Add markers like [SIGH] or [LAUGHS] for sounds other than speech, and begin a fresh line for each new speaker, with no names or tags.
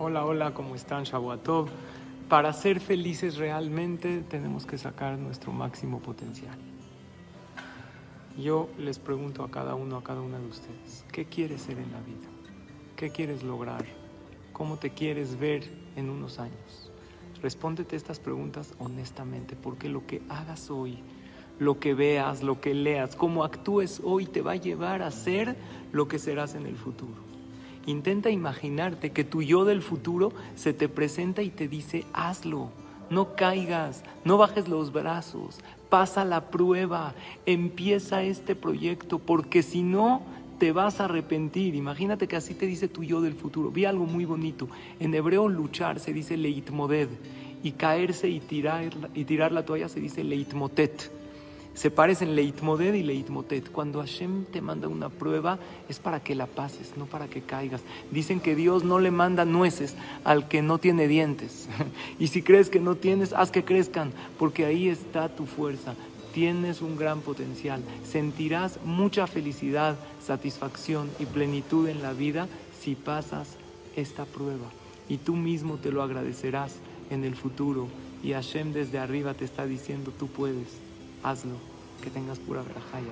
Hola, hola, ¿cómo están? Shabuatov. Para ser felices realmente tenemos que sacar nuestro máximo potencial. Yo les pregunto a cada uno, a cada una de ustedes, ¿qué quieres ser en la vida? ¿Qué quieres lograr? ¿Cómo te quieres ver en unos años? Respóndete estas preguntas honestamente, porque lo que hagas hoy, lo que veas, lo que leas, cómo actúes hoy te va a llevar a ser lo que serás en el futuro. Intenta imaginarte que tu yo del futuro se te presenta y te dice, hazlo, no caigas, no bajes los brazos, pasa la prueba, empieza este proyecto, porque si no, te vas a arrepentir. Imagínate que así te dice tu yo del futuro. Vi algo muy bonito. En hebreo luchar se dice leitmoded y caerse y tirar, y tirar la toalla se dice leitmotet se parecen leitmoded y leitmotet. Cuando Hashem te manda una prueba es para que la pases, no para que caigas. Dicen que Dios no le manda nueces al que no tiene dientes. [LAUGHS] y si crees que no tienes, haz que crezcan, porque ahí está tu fuerza. Tienes un gran potencial. Sentirás mucha felicidad, satisfacción y plenitud en la vida si pasas esta prueba. Y tú mismo te lo agradecerás en el futuro. Y Hashem desde arriba te está diciendo, tú puedes hazlo, que tengas pura verajá y